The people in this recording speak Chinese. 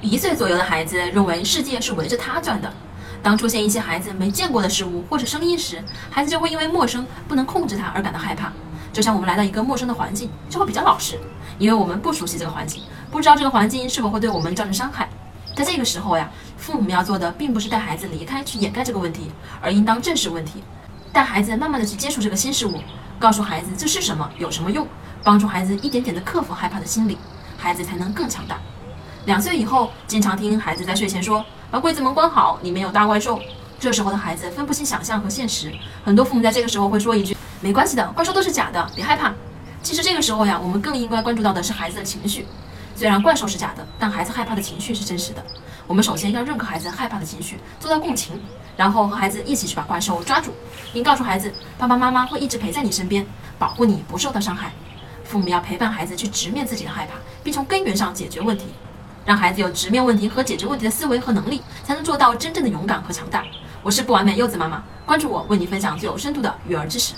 一岁左右的孩子认为世界是围着他转的。当出现一些孩子没见过的事物或者声音时，孩子就会因为陌生不能控制它而感到害怕。就像我们来到一个陌生的环境，就会比较老实，因为我们不熟悉这个环境，不知道这个环境是否会对我们造成伤害。在这个时候呀，父母要做的并不是带孩子离开去掩盖这个问题，而应当正视问题，带孩子慢慢的去接触这个新事物，告诉孩子这是什么，有什么用，帮助孩子一点点的克服害怕的心理，孩子才能更强大。两岁以后，经常听孩子在睡前说：“把柜子门关好，里面有大怪兽。”这时候的孩子分不清想象和现实，很多父母在这个时候会说一句：“没关系的，怪兽都是假的，别害怕。”其实这个时候呀，我们更应该关注到的是孩子的情绪。虽然怪兽是假的，但孩子害怕的情绪是真实的。我们首先要认可孩子害怕的情绪，做到共情，然后和孩子一起去把怪兽抓住，并告诉孩子：“爸爸妈妈会一直陪在你身边，保护你不受到伤害。”父母要陪伴孩子去直面自己的害怕，并从根源上解决问题。让孩子有直面问题和解决问题的思维和能力，才能做到真正的勇敢和强大。我是不完美柚子妈妈，关注我，为你分享最有深度的育儿知识。